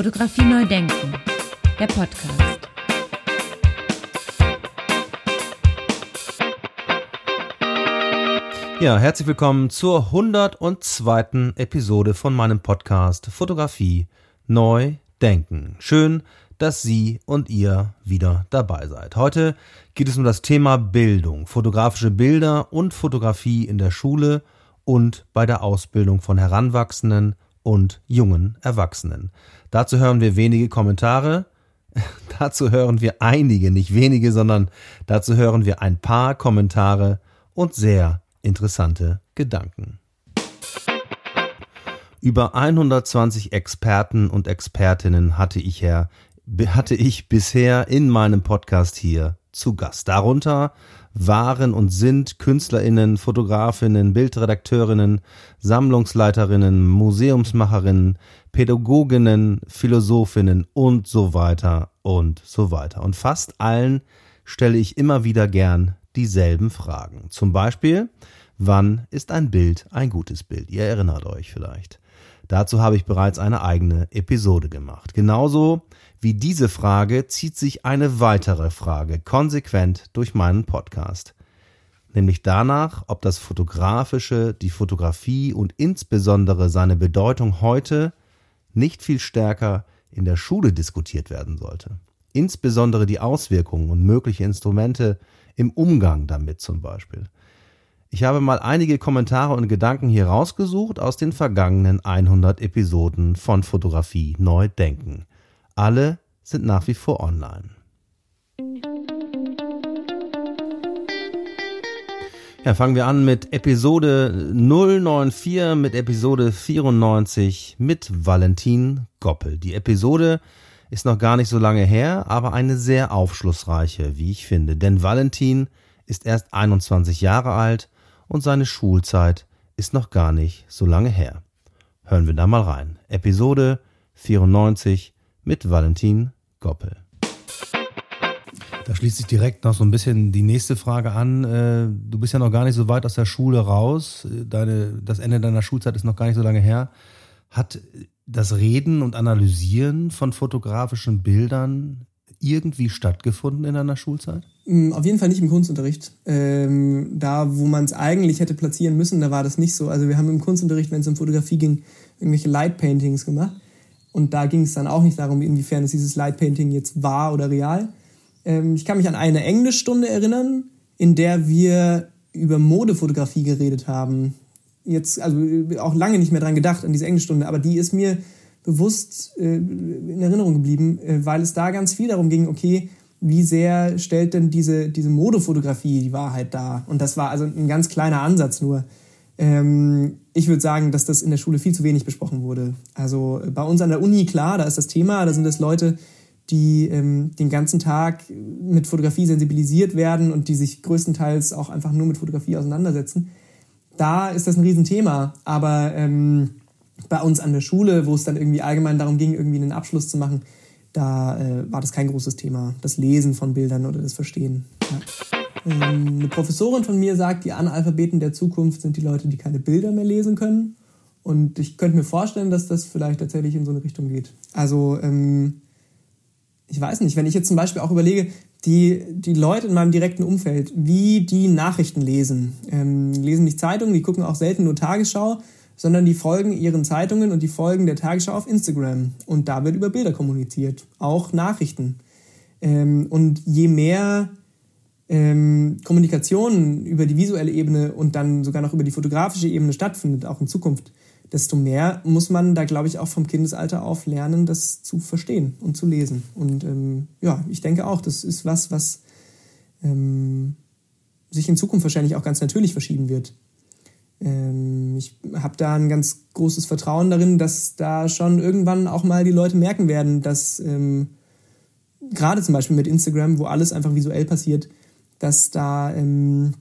Fotografie neu denken, der Podcast. Ja, herzlich willkommen zur 102. Episode von meinem Podcast Fotografie neu denken. Schön, dass Sie und ihr wieder dabei seid. Heute geht es um das Thema Bildung, fotografische Bilder und Fotografie in der Schule und bei der Ausbildung von Heranwachsenden und jungen Erwachsenen. Dazu hören wir wenige Kommentare. dazu hören wir einige, nicht wenige, sondern dazu hören wir ein paar Kommentare und sehr interessante Gedanken. Über 120 Experten und Expertinnen hatte ich, her, hatte ich bisher in meinem Podcast hier zu Gast. Darunter waren und sind Künstlerinnen, Fotografinnen, Bildredakteurinnen, Sammlungsleiterinnen, Museumsmacherinnen, Pädagoginnen, Philosophinnen und so weiter und so weiter. Und fast allen stelle ich immer wieder gern dieselben Fragen. Zum Beispiel, wann ist ein Bild ein gutes Bild? Ihr erinnert euch vielleicht. Dazu habe ich bereits eine eigene Episode gemacht. Genauso wie diese Frage zieht sich eine weitere Frage konsequent durch meinen Podcast. Nämlich danach, ob das Fotografische, die Fotografie und insbesondere seine Bedeutung heute nicht viel stärker in der Schule diskutiert werden sollte. Insbesondere die Auswirkungen und mögliche Instrumente im Umgang damit zum Beispiel. Ich habe mal einige Kommentare und Gedanken hier rausgesucht aus den vergangenen 100 Episoden von Fotografie Neu Denken. Alle sind nach wie vor online. Ja, fangen wir an mit Episode 094, mit Episode 94 mit Valentin Goppel. Die Episode ist noch gar nicht so lange her, aber eine sehr aufschlussreiche, wie ich finde. Denn Valentin ist erst 21 Jahre alt und seine Schulzeit ist noch gar nicht so lange her. Hören wir da mal rein. Episode 94 mit Valentin Goppel. Da schließt sich direkt noch so ein bisschen die nächste Frage an. Äh, du bist ja noch gar nicht so weit aus der Schule raus. Deine, das Ende deiner Schulzeit ist noch gar nicht so lange her. Hat das Reden und Analysieren von fotografischen Bildern irgendwie stattgefunden in deiner Schulzeit? Auf jeden Fall nicht im Kunstunterricht. Ähm, da, wo man es eigentlich hätte platzieren müssen, da war das nicht so. Also wir haben im Kunstunterricht, wenn es um Fotografie ging, irgendwelche Light Paintings gemacht. Und da ging es dann auch nicht darum, inwiefern es dieses Light Painting jetzt war oder real. Ähm, ich kann mich an eine Englischstunde erinnern, in der wir über Modefotografie geredet haben. Jetzt, also auch lange nicht mehr dran gedacht, an diese Englischstunde, aber die ist mir bewusst äh, in Erinnerung geblieben, äh, weil es da ganz viel darum ging, okay, wie sehr stellt denn diese, diese Modefotografie die Wahrheit dar? Und das war also ein ganz kleiner Ansatz nur. Ähm, ich würde sagen, dass das in der Schule viel zu wenig besprochen wurde. Also bei uns an der Uni, klar, da ist das Thema, da sind es Leute, die ähm, den ganzen Tag mit Fotografie sensibilisiert werden und die sich größtenteils auch einfach nur mit Fotografie auseinandersetzen. Da ist das ein Riesenthema. Aber ähm, bei uns an der Schule, wo es dann irgendwie allgemein darum ging, irgendwie einen Abschluss zu machen, da äh, war das kein großes Thema. Das Lesen von Bildern oder das Verstehen. Ja. Ähm, eine Professorin von mir sagt, die Analphabeten der Zukunft sind die Leute, die keine Bilder mehr lesen können. Und ich könnte mir vorstellen, dass das vielleicht tatsächlich in so eine Richtung geht. Also, ähm, ich weiß nicht, wenn ich jetzt zum Beispiel auch überlege, die, die Leute in meinem direkten Umfeld, wie die Nachrichten lesen, ähm, lesen nicht Zeitungen, die gucken auch selten nur Tagesschau, sondern die folgen ihren Zeitungen und die folgen der Tagesschau auf Instagram. Und da wird über Bilder kommuniziert, auch Nachrichten. Ähm, und je mehr ähm, Kommunikation über die visuelle Ebene und dann sogar noch über die fotografische Ebene stattfindet, auch in Zukunft, desto mehr muss man da, glaube ich, auch vom Kindesalter auf lernen, das zu verstehen und zu lesen. Und ähm, ja, ich denke auch, das ist was, was ähm, sich in Zukunft wahrscheinlich auch ganz natürlich verschieben wird. Ähm, ich habe da ein ganz großes Vertrauen darin, dass da schon irgendwann auch mal die Leute merken werden, dass ähm, gerade zum Beispiel mit Instagram, wo alles einfach visuell passiert, dass da ähm,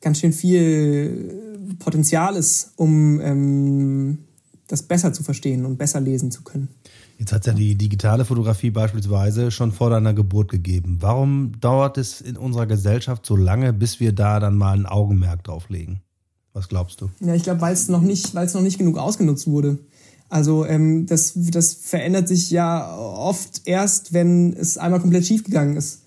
ganz schön viel Potenzial ist, um ähm, das besser zu verstehen und besser lesen zu können. Jetzt hat es ja die digitale Fotografie beispielsweise schon vor deiner Geburt gegeben. Warum dauert es in unserer Gesellschaft so lange, bis wir da dann mal ein Augenmerk drauf legen? Was glaubst du? Ja, ich glaube, weil es noch nicht, noch nicht genug ausgenutzt wurde. Also ähm, das, das verändert sich ja oft erst, wenn es einmal komplett schiefgegangen ist.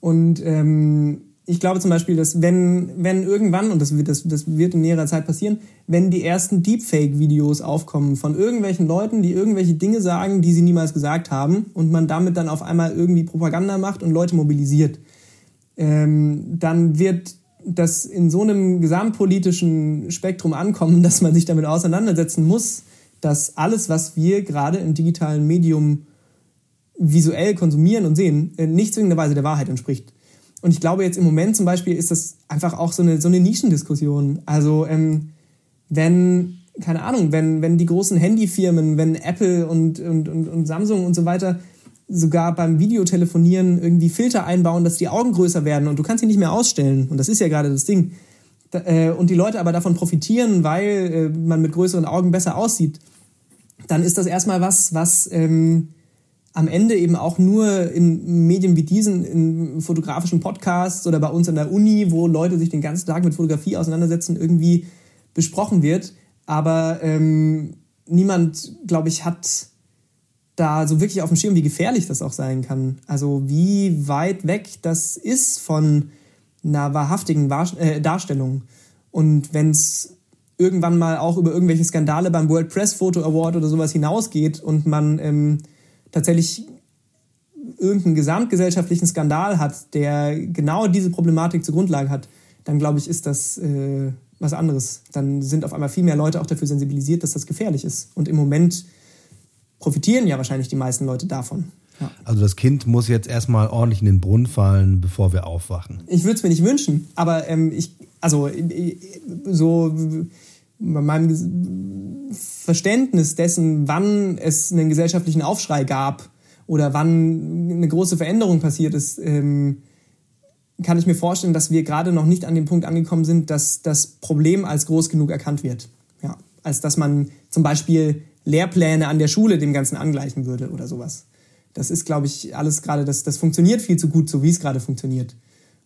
Und ähm, ich glaube zum Beispiel, dass wenn, wenn irgendwann, und das wird, das, das wird in näherer Zeit passieren, wenn die ersten Deepfake-Videos aufkommen von irgendwelchen Leuten, die irgendwelche Dinge sagen, die sie niemals gesagt haben, und man damit dann auf einmal irgendwie Propaganda macht und Leute mobilisiert, ähm, dann wird das in so einem gesamtpolitischen Spektrum ankommen, dass man sich damit auseinandersetzen muss, dass alles, was wir gerade im digitalen Medium visuell konsumieren und sehen, äh, nicht zwingenderweise der Wahrheit entspricht. Und ich glaube jetzt im Moment zum Beispiel ist das einfach auch so eine, so eine Nischendiskussion. Also ähm, wenn, keine Ahnung, wenn, wenn die großen Handyfirmen, wenn Apple und, und, und, und Samsung und so weiter sogar beim Videotelefonieren irgendwie Filter einbauen, dass die Augen größer werden und du kannst sie nicht mehr ausstellen. Und das ist ja gerade das Ding. Äh, und die Leute aber davon profitieren, weil äh, man mit größeren Augen besser aussieht, dann ist das erstmal was, was ähm, am Ende eben auch nur in Medien wie diesen, in fotografischen Podcasts oder bei uns an der Uni, wo Leute sich den ganzen Tag mit Fotografie auseinandersetzen, irgendwie besprochen wird. Aber ähm, niemand, glaube ich, hat da so wirklich auf dem Schirm, wie gefährlich das auch sein kann. Also wie weit weg das ist von einer wahrhaftigen äh, Darstellung. Und wenn es irgendwann mal auch über irgendwelche Skandale beim World Press Photo Award oder sowas hinausgeht und man ähm, tatsächlich irgendeinen gesamtgesellschaftlichen Skandal hat, der genau diese Problematik zur Grundlage hat, dann glaube ich, ist das äh, was anderes. Dann sind auf einmal viel mehr Leute auch dafür sensibilisiert, dass das gefährlich ist. Und im Moment profitieren ja wahrscheinlich die meisten Leute davon. Ja. Also das Kind muss jetzt erstmal ordentlich in den Brunnen fallen, bevor wir aufwachen. Ich würde es mir nicht wünschen, aber ähm, ich, also so bei meinem Verständnis dessen, wann es einen gesellschaftlichen Aufschrei gab oder wann eine große Veränderung passiert ist, ähm, kann ich mir vorstellen, dass wir gerade noch nicht an dem Punkt angekommen sind, dass das Problem als groß genug erkannt wird. Ja, als dass man zum Beispiel Lehrpläne an der Schule dem Ganzen angleichen würde oder sowas. Das ist, glaube ich, alles gerade, das, das funktioniert viel zu gut, so wie es gerade funktioniert.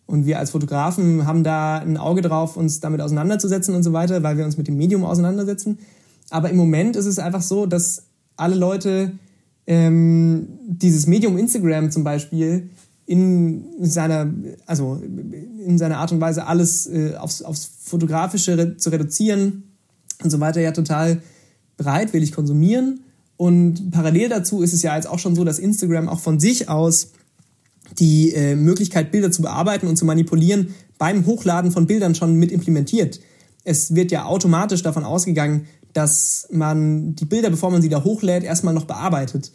Und wir als Fotografen haben da ein Auge drauf, uns damit auseinanderzusetzen und so weiter, weil wir uns mit dem Medium auseinandersetzen. Aber im Moment ist es einfach so, dass alle Leute ähm, dieses Medium Instagram zum Beispiel in seiner, also in seiner Art und Weise alles äh, aufs, aufs Fotografische re zu reduzieren und so weiter ja total bereitwillig konsumieren. Und parallel dazu ist es ja jetzt auch schon so, dass Instagram auch von sich aus die äh, Möglichkeit, Bilder zu bearbeiten und zu manipulieren, beim Hochladen von Bildern schon mit implementiert. Es wird ja automatisch davon ausgegangen, dass man die Bilder, bevor man sie da hochlädt, erstmal noch bearbeitet.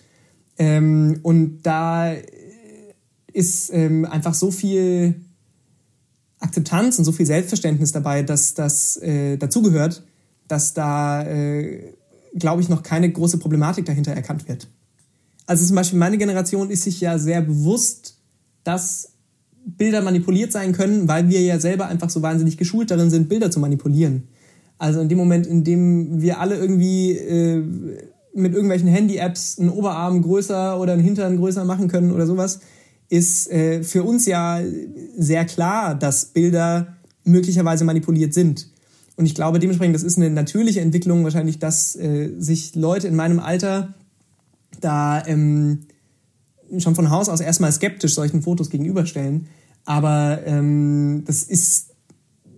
Ähm, und da ist ähm, einfach so viel Akzeptanz und so viel Selbstverständnis dabei, dass das äh, dazugehört, dass da, äh, glaube ich, noch keine große Problematik dahinter erkannt wird. Also zum Beispiel meine Generation ist sich ja sehr bewusst, dass Bilder manipuliert sein können, weil wir ja selber einfach so wahnsinnig geschult darin sind, Bilder zu manipulieren. Also in dem Moment, in dem wir alle irgendwie äh, mit irgendwelchen Handy-Apps einen Oberarm größer oder einen Hintern größer machen können oder sowas, ist äh, für uns ja sehr klar, dass Bilder möglicherweise manipuliert sind. Und ich glaube dementsprechend, das ist eine natürliche Entwicklung wahrscheinlich, dass äh, sich Leute in meinem Alter da ähm, schon von Haus aus erstmal skeptisch solchen Fotos gegenüberstellen. Aber ähm, das ist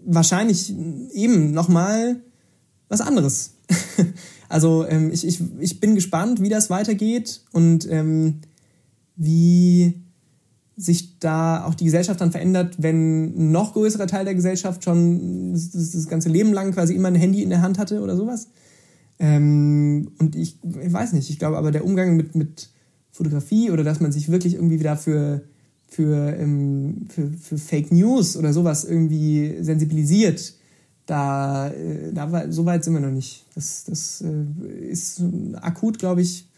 wahrscheinlich eben nochmal was anderes. also ähm, ich, ich, ich bin gespannt, wie das weitergeht und ähm, wie sich da auch die Gesellschaft dann verändert, wenn ein noch größerer Teil der Gesellschaft schon das, das ganze Leben lang quasi immer ein Handy in der Hand hatte oder sowas. Ähm, und ich, ich, weiß nicht, ich glaube aber der Umgang mit, mit Fotografie oder dass man sich wirklich irgendwie wieder für, für, ähm, für, für Fake News oder sowas irgendwie sensibilisiert, da, äh, da so weit sind wir noch nicht. Das, das äh, ist akut, glaube ich,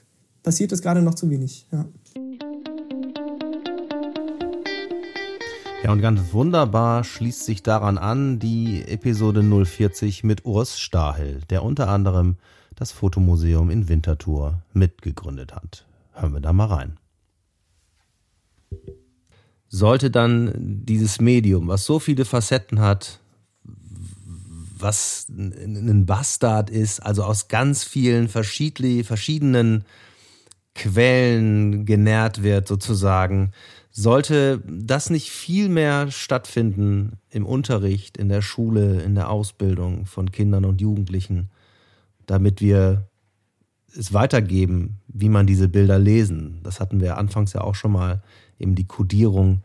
passiert das gerade noch zu wenig. Ja. Ja, und ganz wunderbar schließt sich daran an die Episode 040 mit Urs Stahel, der unter anderem das Fotomuseum in Winterthur mitgegründet hat. Hören wir da mal rein. Sollte dann dieses Medium, was so viele Facetten hat, was ein Bastard ist, also aus ganz vielen verschiedenen Quellen genährt wird sozusagen. Sollte das nicht viel mehr stattfinden im Unterricht, in der Schule, in der Ausbildung von Kindern und Jugendlichen, damit wir es weitergeben, wie man diese Bilder lesen? Das hatten wir anfangs ja auch schon mal, eben die Kodierung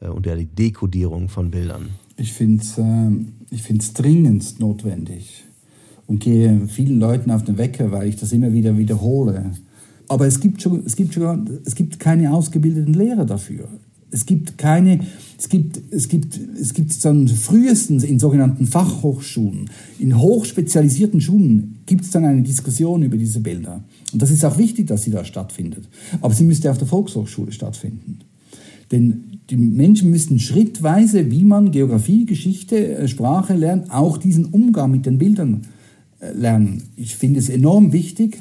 äh, und ja die Dekodierung von Bildern. Ich finde es äh, dringend notwendig und gehe vielen Leuten auf den Wecker, weil ich das immer wieder wiederhole aber es gibt, schon, es, gibt schon, es gibt keine ausgebildeten Lehrer dafür. Es gibt keine, es gibt, es gibt, es gibt dann frühestens in sogenannten Fachhochschulen, in hochspezialisierten Schulen gibt es dann eine Diskussion über diese Bilder. Und das ist auch wichtig, dass sie da stattfindet. Aber sie müsste auf der Volkshochschule stattfinden. Denn die Menschen müssten schrittweise, wie man Geografie, Geschichte, äh, Sprache lernt, auch diesen Umgang mit den Bildern äh, lernen. Ich finde es enorm wichtig,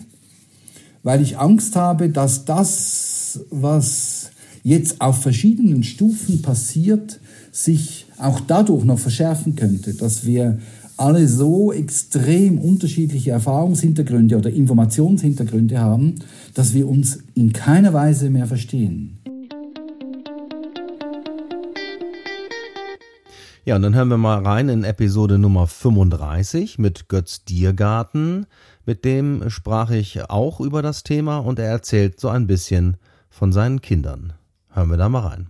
weil ich Angst habe, dass das, was jetzt auf verschiedenen Stufen passiert, sich auch dadurch noch verschärfen könnte, dass wir alle so extrem unterschiedliche Erfahrungshintergründe oder Informationshintergründe haben, dass wir uns in keiner Weise mehr verstehen. Ja, und dann hören wir mal rein in Episode Nummer 35 mit Götz Diergarten. Mit dem sprach ich auch über das Thema und er erzählt so ein bisschen von seinen Kindern. Hören wir da mal rein.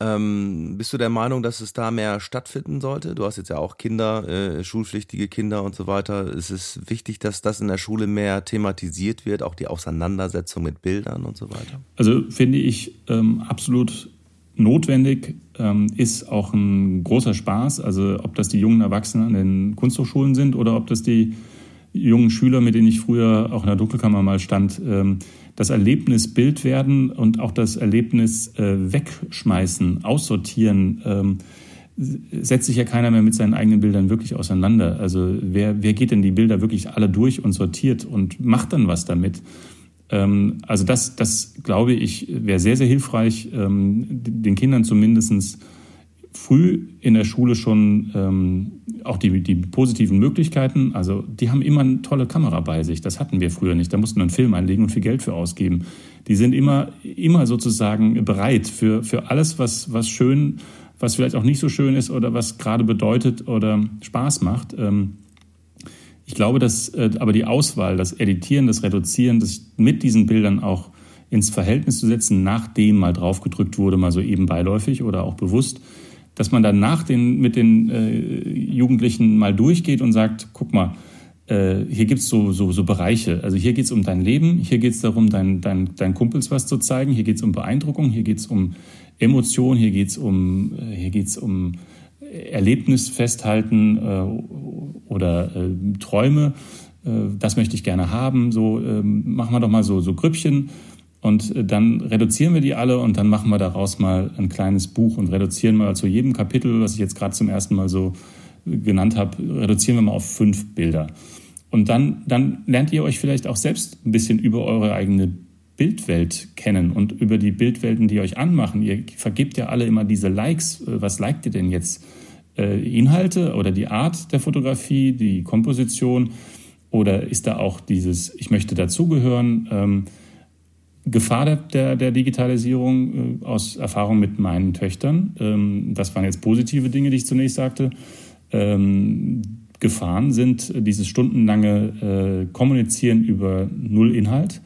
Ähm, bist du der Meinung, dass es da mehr stattfinden sollte? Du hast jetzt ja auch Kinder, äh, schulpflichtige Kinder und so weiter. Ist es wichtig, dass das in der Schule mehr thematisiert wird, auch die Auseinandersetzung mit Bildern und so weiter? Also finde ich ähm, absolut notwendig, ähm, ist auch ein großer Spaß. Also ob das die jungen Erwachsenen an den Kunsthochschulen sind oder ob das die jungen Schüler, mit denen ich früher auch in der Dunkelkammer mal stand, ähm, das Erlebnis Bild werden und auch das Erlebnis äh, wegschmeißen, aussortieren, ähm, setzt sich ja keiner mehr mit seinen eigenen Bildern wirklich auseinander. Also wer, wer geht denn die Bilder wirklich alle durch und sortiert und macht dann was damit? Ähm, also das, das glaube ich, wäre sehr, sehr hilfreich, den Kindern zumindestens früh in der Schule schon ähm, auch die, die positiven Möglichkeiten. Also die haben immer eine tolle Kamera bei sich. Das hatten wir früher nicht. Da mussten wir einen Film einlegen und viel Geld für ausgeben. Die sind immer, immer sozusagen bereit für, für alles, was, was schön, was vielleicht auch nicht so schön ist oder was gerade bedeutet oder Spaß macht. Ähm, ich glaube, dass äh, aber die Auswahl, das Editieren, das Reduzieren, das mit diesen Bildern auch ins Verhältnis zu setzen, nachdem mal draufgedrückt wurde, mal so eben beiläufig oder auch bewusst, dass man dann nach den, mit den äh, Jugendlichen mal durchgeht und sagt, guck mal, äh, hier gibt's so, so, so Bereiche. Also hier geht's um dein Leben, hier geht's darum, dein, dein, dein Kumpels was zu zeigen, hier geht's um Beeindruckung, hier geht's um Emotion, hier geht's um, äh, hier geht's um Erlebnis festhalten äh, oder äh, Träume. Äh, das möchte ich gerne haben. So äh, machen wir doch mal so, so Grüppchen und äh, dann reduzieren wir die alle und dann machen wir daraus mal ein kleines Buch und reduzieren mal zu jedem Kapitel, was ich jetzt gerade zum ersten Mal so äh, genannt habe, reduzieren wir mal auf fünf Bilder. Und dann, dann lernt ihr euch vielleicht auch selbst ein bisschen über eure eigene Bildwelt kennen und über die Bildwelten, die euch anmachen. Ihr vergebt ja alle immer diese Likes. Äh, was liked ihr denn jetzt? Inhalte oder die Art der Fotografie, die Komposition? Oder ist da auch dieses, ich möchte dazugehören? Gefahr der, der, der Digitalisierung äh, aus Erfahrung mit meinen Töchtern. Ähm, das waren jetzt positive Dinge, die ich zunächst sagte. Ähm, Gefahren sind dieses stundenlange äh, Kommunizieren über Null-Inhalt.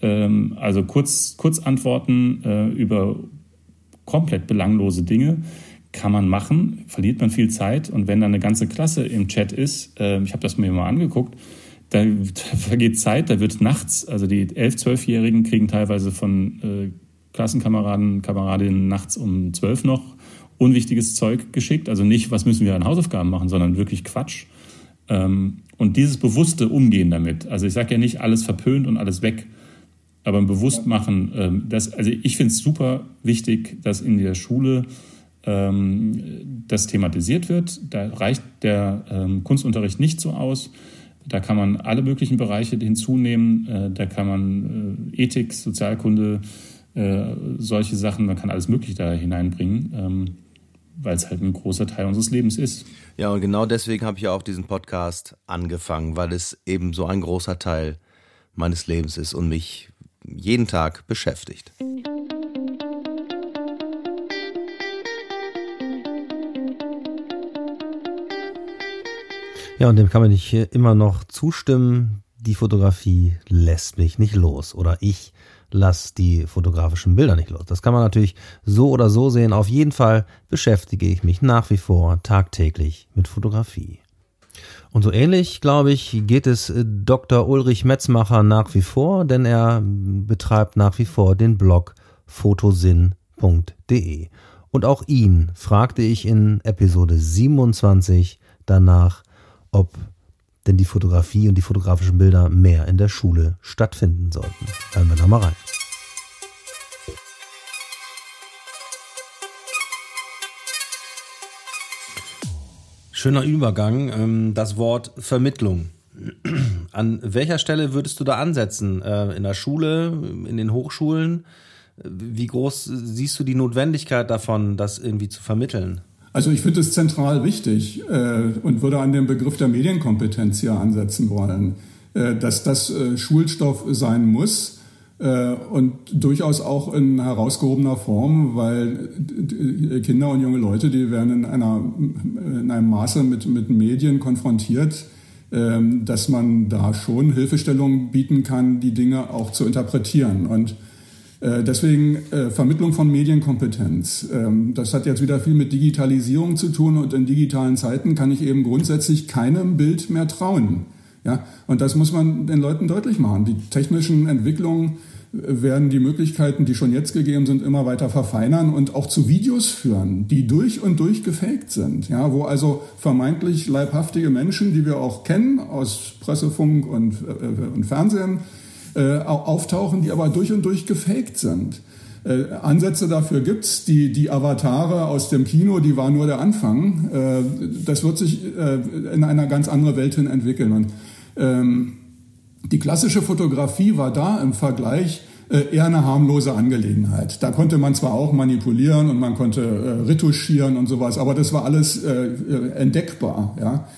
Ähm, also kurz, Kurzantworten äh, über komplett belanglose Dinge kann man machen, verliert man viel Zeit. Und wenn dann eine ganze Klasse im Chat ist, äh, ich habe das mir mal angeguckt, da, da vergeht Zeit, da wird nachts, also die 11-, 12-Jährigen kriegen teilweise von äh, Klassenkameraden, Kameradinnen nachts um 12 noch unwichtiges Zeug geschickt. Also nicht, was müssen wir an Hausaufgaben machen, sondern wirklich Quatsch. Ähm, und dieses bewusste Umgehen damit. Also ich sage ja nicht alles verpönt und alles weg, aber ein Bewusstmachen. Ähm, das, also ich finde es super wichtig, dass in der Schule ähm, das thematisiert wird. Da reicht der ähm, Kunstunterricht nicht so aus. Da kann man alle möglichen Bereiche hinzunehmen. Äh, da kann man äh, Ethik, Sozialkunde, äh, solche Sachen, man kann alles Mögliche da hineinbringen. Ähm, weil es halt ein großer Teil unseres Lebens ist. Ja, und genau deswegen habe ich ja auch diesen Podcast angefangen, weil es eben so ein großer Teil meines Lebens ist und mich jeden Tag beschäftigt. Ja, und dem kann man nicht immer noch zustimmen. Die Fotografie lässt mich nicht los oder ich lasse die fotografischen Bilder nicht los. Das kann man natürlich so oder so sehen. Auf jeden Fall beschäftige ich mich nach wie vor tagtäglich mit Fotografie. Und so ähnlich, glaube ich, geht es Dr. Ulrich Metzmacher nach wie vor, denn er betreibt nach wie vor den Blog fotosinn.de. Und auch ihn fragte ich in Episode 27 danach, ob denn die Fotografie und die fotografischen Bilder mehr in der Schule stattfinden sollten. Hören wir da mal rein. Schöner Übergang. Ähm, das Wort Vermittlung. An welcher Stelle würdest du da ansetzen? Äh, in der Schule, in den Hochschulen? Wie groß siehst du die Notwendigkeit davon, das irgendwie zu vermitteln? Also ich finde es zentral wichtig äh, und würde an den Begriff der Medienkompetenz hier ansetzen wollen, äh, dass das äh, Schulstoff sein muss äh, und durchaus auch in herausgehobener Form, weil Kinder und junge Leute, die werden in, einer, in einem Maße mit, mit Medien konfrontiert, ähm, dass man da schon Hilfestellungen bieten kann, die Dinge auch zu interpretieren. Und deswegen äh, Vermittlung von Medienkompetenz. Ähm, das hat jetzt wieder viel mit Digitalisierung zu tun und in digitalen Zeiten kann ich eben grundsätzlich keinem Bild mehr trauen. Ja, und das muss man den Leuten deutlich machen. Die technischen Entwicklungen äh, werden die Möglichkeiten, die schon jetzt gegeben sind, immer weiter verfeinern und auch zu Videos führen, die durch und durch gefaked sind. Ja, wo also vermeintlich leibhaftige Menschen, die wir auch kennen aus Pressefunk und, äh, und Fernsehen, äh, auftauchen, die aber durch und durch gefaked sind. Äh, Ansätze dafür gibt's. Die, die Avatare aus dem Kino, die war nur der Anfang. Äh, das wird sich äh, in einer ganz andere Welt hin entwickeln. Und ähm, die klassische Fotografie war da im Vergleich äh, eher eine harmlose Angelegenheit. Da konnte man zwar auch manipulieren und man konnte äh, retuschieren und sowas, aber das war alles äh, entdeckbar. Ja?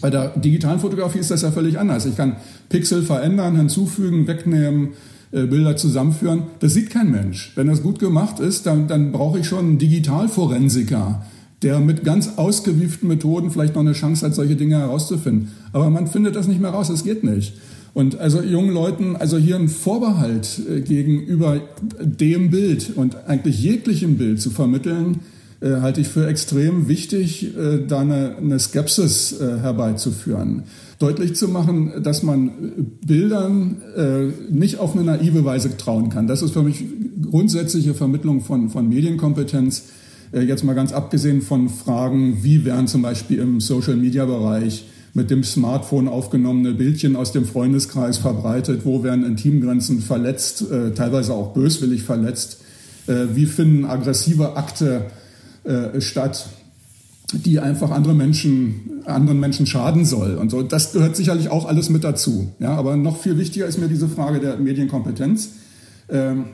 Bei der digitalen Fotografie ist das ja völlig anders. Ich kann Pixel verändern, hinzufügen, wegnehmen, äh, Bilder zusammenführen. Das sieht kein Mensch. Wenn das gut gemacht ist, dann, dann brauche ich schon einen Digitalforensiker, der mit ganz ausgewieften Methoden vielleicht noch eine Chance hat, solche Dinge herauszufinden. Aber man findet das nicht mehr raus, das geht nicht. Und also jungen Leuten, also hier einen Vorbehalt äh, gegenüber dem Bild und eigentlich jeglichem Bild zu vermitteln, äh, halte ich für extrem wichtig, äh, da eine, eine Skepsis äh, herbeizuführen. Deutlich zu machen, dass man Bildern äh, nicht auf eine naive Weise trauen kann. Das ist für mich grundsätzliche Vermittlung von, von Medienkompetenz. Äh, jetzt mal ganz abgesehen von Fragen, wie werden zum Beispiel im Social-Media-Bereich mit dem Smartphone aufgenommene Bildchen aus dem Freundeskreis verbreitet, wo werden Intimgrenzen verletzt, äh, teilweise auch böswillig verletzt, wie finden aggressive Akte äh, statt, die einfach andere Menschen, anderen Menschen schaden soll. Und so, das gehört sicherlich auch alles mit dazu. Ja, aber noch viel wichtiger ist mir diese Frage der Medienkompetenz. Ähm,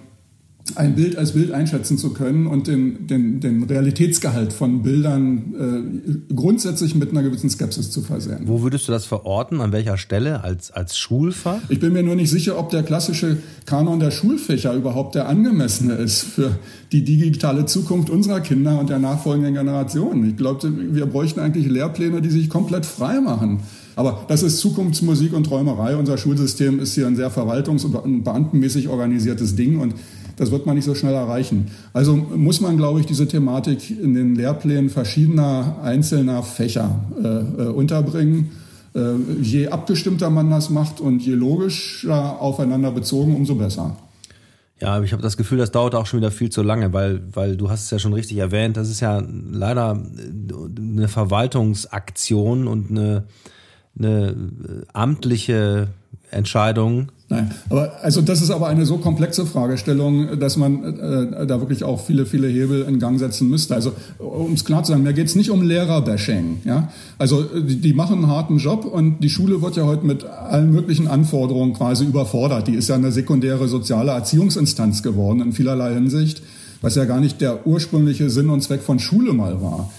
ein Bild als Bild einschätzen zu können und den, den, den Realitätsgehalt von Bildern äh, grundsätzlich mit einer gewissen Skepsis zu versehen. Wo würdest du das verorten? An welcher Stelle? Als, als Schulfach? Ich bin mir nur nicht sicher, ob der klassische Kanon der Schulfächer überhaupt der angemessene ist für die digitale Zukunft unserer Kinder und der nachfolgenden Generationen. Ich glaube, wir bräuchten eigentlich Lehrpläne, die sich komplett frei machen. Aber das ist Zukunftsmusik und Träumerei. Unser Schulsystem ist hier ein sehr verwaltungs- und beamtenmäßig organisiertes Ding und das wird man nicht so schnell erreichen. Also muss man, glaube ich, diese Thematik in den Lehrplänen verschiedener einzelner Fächer äh, äh, unterbringen. Äh, je abgestimmter man das macht und je logischer aufeinander bezogen, umso besser. Ja, ich habe das Gefühl, das dauert auch schon wieder viel zu lange, weil, weil du hast es ja schon richtig erwähnt, das ist ja leider eine Verwaltungsaktion und eine, eine amtliche Entscheidung, Nein, aber also das ist aber eine so komplexe Fragestellung, dass man äh, da wirklich auch viele, viele Hebel in Gang setzen müsste. Also um es klar zu sagen, mir geht es nicht um Lehrerbashing. Ja? Also die, die, machen einen harten Job und die Schule wird ja heute mit allen möglichen Anforderungen quasi überfordert. Die ist ja eine sekundäre soziale Erziehungsinstanz geworden in vielerlei Hinsicht was ja gar nicht der ursprüngliche Sinn und Zweck von Schule mal war.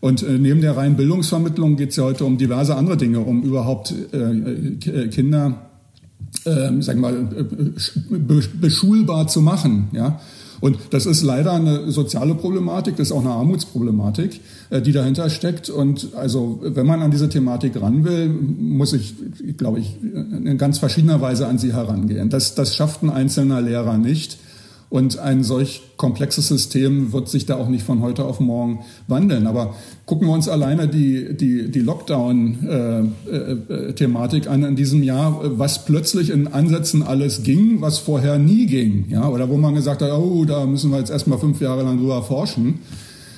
Und äh, neben der reinen Bildungsvermittlung geht es ja heute um diverse andere Dinge, um überhaupt äh, äh Kinder, äh, sagen wir mal, beschulbar zu machen. Ja? Und das ist leider eine soziale Problematik, das ist auch eine Armutsproblematik, äh, die dahinter steckt. Und also, wenn man an diese Thematik ran will, muss ich, glaube ich, in ganz verschiedener Weise an sie herangehen. Das, das schafft ein einzelner Lehrer nicht. Und ein solch komplexes System wird sich da auch nicht von heute auf morgen wandeln. Aber gucken wir uns alleine die, die, die Lockdown-Thematik an in diesem Jahr, was plötzlich in Ansätzen alles ging, was vorher nie ging. Ja? Oder wo man gesagt hat, oh, da müssen wir jetzt erstmal fünf Jahre lang drüber forschen.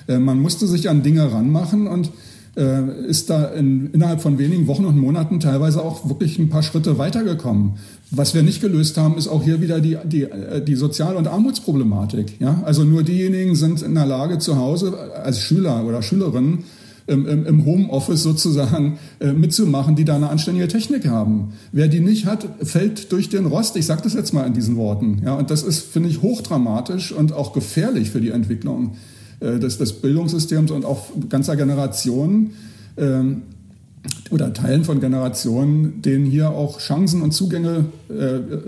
Äh, man musste sich an Dinge ranmachen und äh, ist da in, innerhalb von wenigen Wochen und Monaten teilweise auch wirklich ein paar Schritte weitergekommen. Was wir nicht gelöst haben, ist auch hier wieder die, die, äh, die Sozial- und Armutsproblematik. Ja? Also nur diejenigen sind in der Lage, zu Hause als Schüler oder Schülerinnen im, im, Homeoffice sozusagen äh, mitzumachen, die da eine anständige Technik haben. Wer die nicht hat, fällt durch den Rost. Ich sage das jetzt mal in diesen Worten. Ja? Und das ist, finde ich, hochdramatisch und auch gefährlich für die Entwicklung äh, des, des Bildungssystems und auch ganzer Generationen ähm, oder Teilen von Generationen, denen hier auch Chancen und Zugänge äh,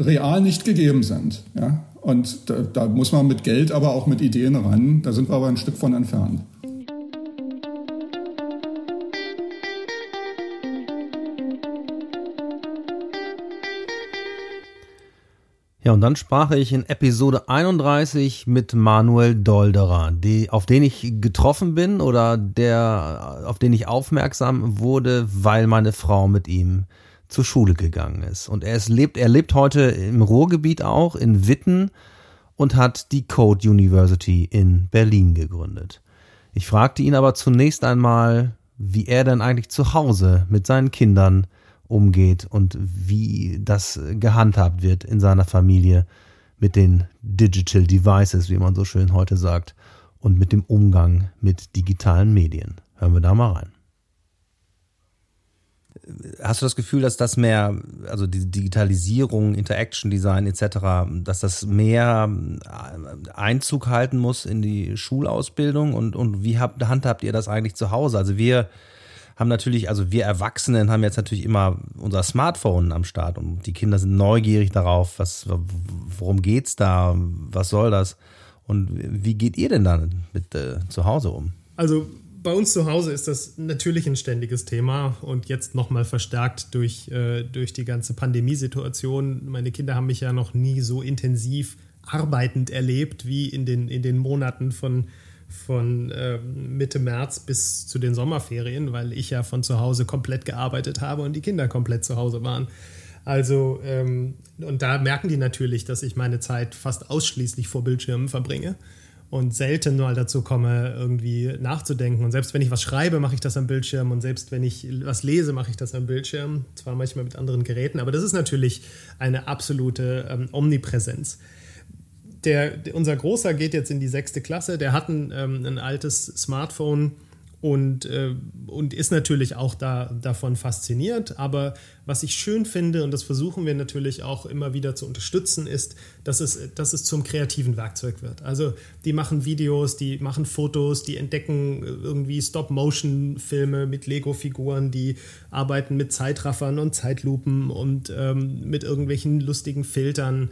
real nicht gegeben sind. Ja? Und da, da muss man mit Geld, aber auch mit Ideen ran. Da sind wir aber ein Stück von entfernt. Ja, und dann sprach ich in Episode 31 mit Manuel Dolderer, die, auf den ich getroffen bin oder der, auf den ich aufmerksam wurde, weil meine Frau mit ihm zur Schule gegangen ist. Und er ist, lebt, er lebt heute im Ruhrgebiet auch, in Witten und hat die Code University in Berlin gegründet. Ich fragte ihn aber zunächst einmal, wie er denn eigentlich zu Hause mit seinen Kindern umgeht und wie das gehandhabt wird in seiner Familie mit den Digital Devices, wie man so schön heute sagt, und mit dem Umgang mit digitalen Medien. Hören wir da mal rein. Hast du das Gefühl, dass das mehr, also die Digitalisierung, Interaction Design etc., dass das mehr Einzug halten muss in die Schulausbildung und, und wie habt, handhabt ihr das eigentlich zu Hause? Also wir haben natürlich, also wir Erwachsenen haben jetzt natürlich immer unser Smartphone am Start und die Kinder sind neugierig darauf, was, worum geht's da, was soll das? Und wie geht ihr denn dann mit äh, zu Hause um? Also bei uns zu Hause ist das natürlich ein ständiges Thema und jetzt nochmal verstärkt durch, äh, durch die ganze Pandemiesituation. Meine Kinder haben mich ja noch nie so intensiv arbeitend erlebt wie in den, in den Monaten von von äh, Mitte März bis zu den Sommerferien, weil ich ja von zu Hause komplett gearbeitet habe und die Kinder komplett zu Hause waren. Also, ähm, und da merken die natürlich, dass ich meine Zeit fast ausschließlich vor Bildschirmen verbringe und selten mal dazu komme, irgendwie nachzudenken. Und selbst wenn ich was schreibe, mache ich das am Bildschirm. Und selbst wenn ich was lese, mache ich das am Bildschirm. Zwar manchmal mit anderen Geräten, aber das ist natürlich eine absolute ähm, Omnipräsenz der, unser Großer geht jetzt in die sechste Klasse, der hat ein, ähm, ein altes Smartphone und, äh, und ist natürlich auch da, davon fasziniert. Aber was ich schön finde, und das versuchen wir natürlich auch immer wieder zu unterstützen, ist, dass es, dass es zum kreativen Werkzeug wird. Also die machen Videos, die machen Fotos, die entdecken irgendwie Stop-Motion-Filme mit Lego-Figuren, die arbeiten mit Zeitraffern und Zeitlupen und ähm, mit irgendwelchen lustigen Filtern.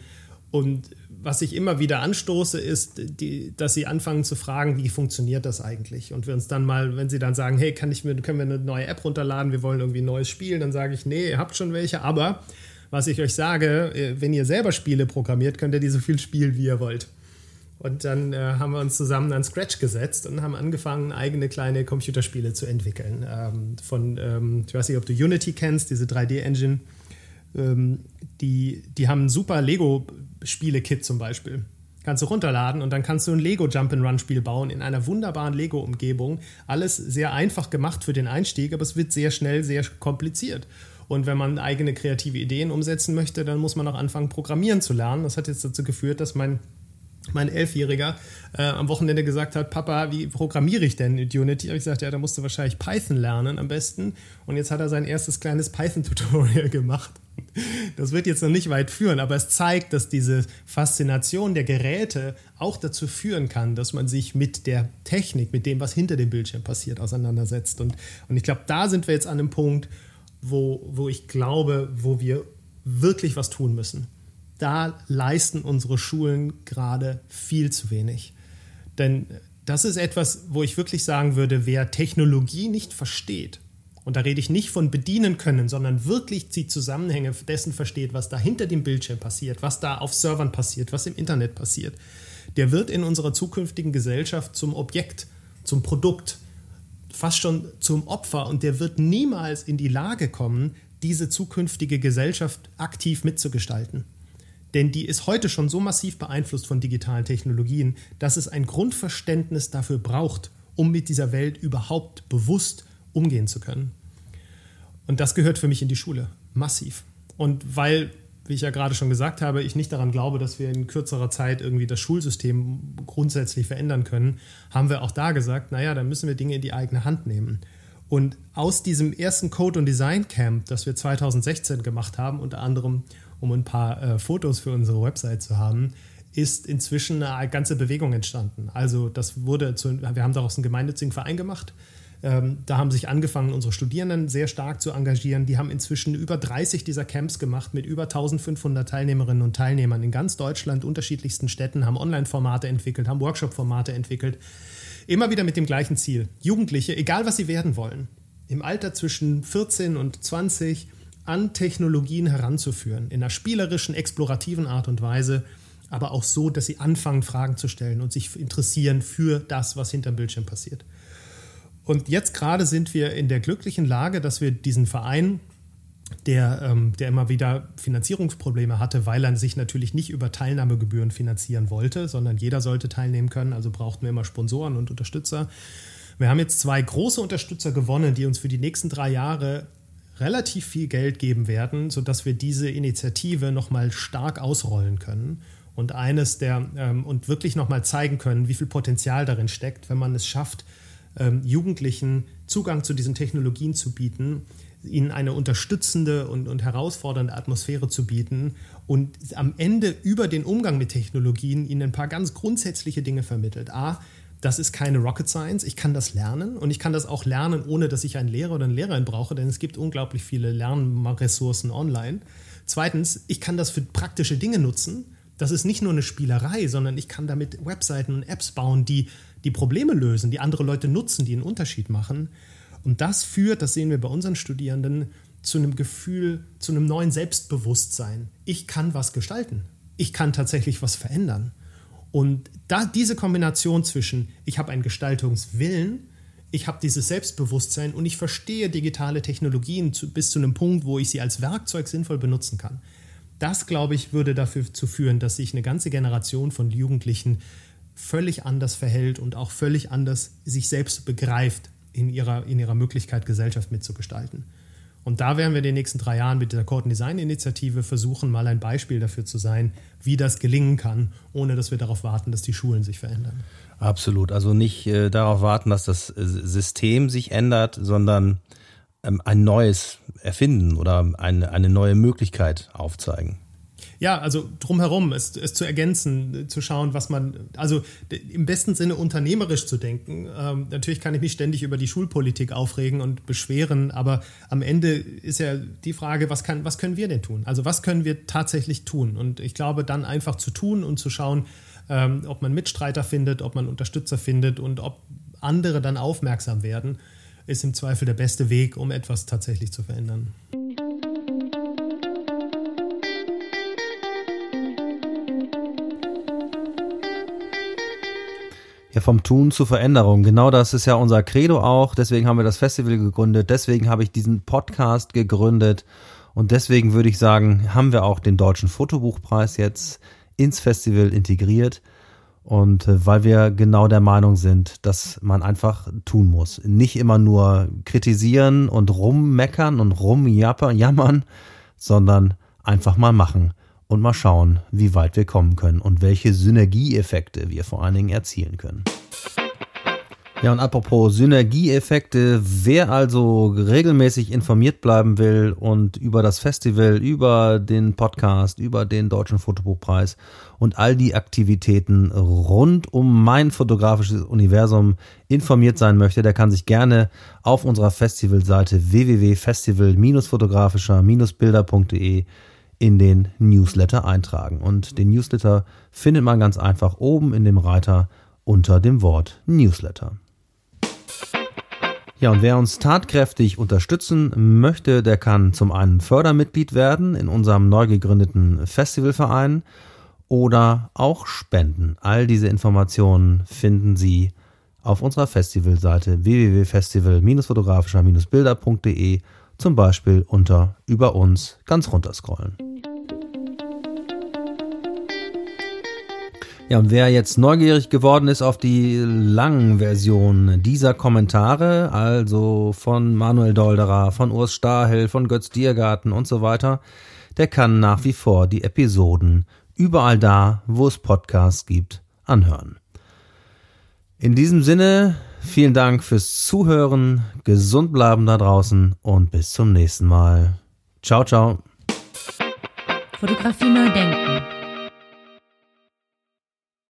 Und was ich immer wieder anstoße, ist, die, dass sie anfangen zu fragen, wie funktioniert das eigentlich? Und wir uns dann mal, wenn sie dann sagen, hey, kann ich mir, können wir eine neue App runterladen, wir wollen irgendwie ein neues Spiel, dann sage ich, nee, ihr habt schon welche, aber was ich euch sage, äh, wenn ihr selber Spiele programmiert, könnt ihr die so viel spielen, wie ihr wollt. Und dann äh, haben wir uns zusammen an Scratch gesetzt und haben angefangen, eigene kleine Computerspiele zu entwickeln. Ähm, von, ähm, ich weiß nicht, ob du Unity kennst, diese 3D-Engine. Ähm, die, die haben ein super Lego-Spiele-Kit zum Beispiel. Kannst du runterladen und dann kannst du ein Lego Jump-and-Run-Spiel bauen in einer wunderbaren Lego-Umgebung. Alles sehr einfach gemacht für den Einstieg, aber es wird sehr schnell sehr kompliziert. Und wenn man eigene kreative Ideen umsetzen möchte, dann muss man auch anfangen, Programmieren zu lernen. Das hat jetzt dazu geführt, dass mein mein Elfjähriger äh, am Wochenende gesagt hat, Papa, wie programmiere ich denn in Unity? Habe ich gesagt, ja, da musst du wahrscheinlich Python lernen am besten. Und jetzt hat er sein erstes kleines Python-Tutorial gemacht. Das wird jetzt noch nicht weit führen, aber es zeigt, dass diese Faszination der Geräte auch dazu führen kann, dass man sich mit der Technik, mit dem, was hinter dem Bildschirm passiert, auseinandersetzt. Und, und ich glaube, da sind wir jetzt an einem Punkt, wo, wo ich glaube, wo wir wirklich was tun müssen. Da leisten unsere Schulen gerade viel zu wenig. Denn das ist etwas, wo ich wirklich sagen würde, wer Technologie nicht versteht, und da rede ich nicht von bedienen können, sondern wirklich die Zusammenhänge dessen versteht, was da hinter dem Bildschirm passiert, was da auf Servern passiert, was im Internet passiert, der wird in unserer zukünftigen Gesellschaft zum Objekt, zum Produkt, fast schon zum Opfer und der wird niemals in die Lage kommen, diese zukünftige Gesellschaft aktiv mitzugestalten. Denn die ist heute schon so massiv beeinflusst von digitalen Technologien, dass es ein Grundverständnis dafür braucht, um mit dieser Welt überhaupt bewusst umgehen zu können. Und das gehört für mich in die Schule, massiv. Und weil, wie ich ja gerade schon gesagt habe, ich nicht daran glaube, dass wir in kürzerer Zeit irgendwie das Schulsystem grundsätzlich verändern können, haben wir auch da gesagt, naja, dann müssen wir Dinge in die eigene Hand nehmen. Und aus diesem ersten Code- und Design-Camp, das wir 2016 gemacht haben, unter anderem um ein paar äh, Fotos für unsere Website zu haben, ist inzwischen eine ganze Bewegung entstanden. Also das wurde zu, wir haben daraus einen gemeinnützigen Verein gemacht, ähm, da haben sich angefangen, unsere Studierenden sehr stark zu engagieren. Die haben inzwischen über 30 dieser Camps gemacht mit über 1500 Teilnehmerinnen und Teilnehmern in ganz Deutschland, unterschiedlichsten Städten, haben Online-Formate entwickelt, haben Workshop-Formate entwickelt. Immer wieder mit dem gleichen Ziel. Jugendliche, egal was sie werden wollen, im Alter zwischen 14 und 20 an Technologien heranzuführen, in einer spielerischen, explorativen Art und Weise, aber auch so, dass sie anfangen, Fragen zu stellen und sich interessieren für das, was hinterm Bildschirm passiert. Und jetzt gerade sind wir in der glücklichen Lage, dass wir diesen Verein, der, ähm, der immer wieder Finanzierungsprobleme hatte, weil er sich natürlich nicht über Teilnahmegebühren finanzieren wollte, sondern jeder sollte teilnehmen können. Also brauchten wir immer Sponsoren und Unterstützer. Wir haben jetzt zwei große Unterstützer gewonnen, die uns für die nächsten drei Jahre relativ viel Geld geben werden, sodass wir diese Initiative nochmal stark ausrollen können und eines der ähm, und wirklich nochmal zeigen können, wie viel Potenzial darin steckt, wenn man es schafft, ähm, Jugendlichen Zugang zu diesen Technologien zu bieten, ihnen eine unterstützende und, und herausfordernde Atmosphäre zu bieten und am Ende über den Umgang mit Technologien ihnen ein paar ganz grundsätzliche Dinge vermittelt. A, das ist keine Rocket Science. Ich kann das lernen und ich kann das auch lernen, ohne dass ich einen Lehrer oder eine Lehrerin brauche, denn es gibt unglaublich viele Lernressourcen online. Zweitens, ich kann das für praktische Dinge nutzen. Das ist nicht nur eine Spielerei, sondern ich kann damit Webseiten und Apps bauen, die die Probleme lösen, die andere Leute nutzen, die einen Unterschied machen. Und das führt, das sehen wir bei unseren Studierenden, zu einem Gefühl, zu einem neuen Selbstbewusstsein. Ich kann was gestalten. Ich kann tatsächlich was verändern. Und da diese Kombination zwischen, ich habe einen Gestaltungswillen, ich habe dieses Selbstbewusstsein und ich verstehe digitale Technologien zu, bis zu einem Punkt, wo ich sie als Werkzeug sinnvoll benutzen kann. Das, glaube ich, würde dafür zu führen, dass sich eine ganze Generation von Jugendlichen völlig anders verhält und auch völlig anders sich selbst begreift in ihrer, in ihrer Möglichkeit, Gesellschaft mitzugestalten. Und da werden wir in den nächsten drei Jahren mit dieser Code Design Initiative versuchen, mal ein Beispiel dafür zu sein, wie das gelingen kann, ohne dass wir darauf warten, dass die Schulen sich verändern. Absolut. Also nicht äh, darauf warten, dass das äh, System sich ändert, sondern ähm, ein neues erfinden oder eine, eine neue Möglichkeit aufzeigen ja, also drumherum es, es zu ergänzen, zu schauen, was man, also im besten Sinne unternehmerisch zu denken. Ähm, natürlich kann ich mich ständig über die Schulpolitik aufregen und beschweren, aber am Ende ist ja die Frage, was, kann, was können wir denn tun? Also was können wir tatsächlich tun? Und ich glaube, dann einfach zu tun und zu schauen, ähm, ob man Mitstreiter findet, ob man Unterstützer findet und ob andere dann aufmerksam werden, ist im Zweifel der beste Weg, um etwas tatsächlich zu verändern. Ja, vom Tun zur Veränderung. Genau das ist ja unser Credo auch. Deswegen haben wir das Festival gegründet. Deswegen habe ich diesen Podcast gegründet. Und deswegen würde ich sagen, haben wir auch den Deutschen Fotobuchpreis jetzt ins Festival integriert. Und äh, weil wir genau der Meinung sind, dass man einfach tun muss. Nicht immer nur kritisieren und rummeckern und rumjammern, sondern einfach mal machen und mal schauen, wie weit wir kommen können und welche Synergieeffekte wir vor allen Dingen erzielen können. Ja, und apropos Synergieeffekte, wer also regelmäßig informiert bleiben will und über das Festival, über den Podcast, über den Deutschen Fotobuchpreis und all die Aktivitäten rund um mein fotografisches Universum informiert sein möchte, der kann sich gerne auf unserer Festivalseite www.festival-fotografischer-bilder.de in den Newsletter eintragen. Und den Newsletter findet man ganz einfach oben in dem Reiter unter dem Wort Newsletter. Ja, und wer uns tatkräftig unterstützen möchte, der kann zum einen Fördermitglied werden in unserem neu gegründeten Festivalverein oder auch spenden. All diese Informationen finden Sie auf unserer Festivalseite www.festival-fotografischer-bilder.de zum Beispiel unter Über uns ganz runterscrollen. Ja, und wer jetzt neugierig geworden ist auf die langen Versionen dieser Kommentare, also von Manuel Dolderer, von Urs Stahel, von Götz Diergarten und so weiter, der kann nach wie vor die Episoden überall da, wo es Podcasts gibt, anhören. In diesem Sinne, vielen Dank fürs Zuhören, gesund bleiben da draußen und bis zum nächsten Mal. Ciao, ciao. Fotografie neu denken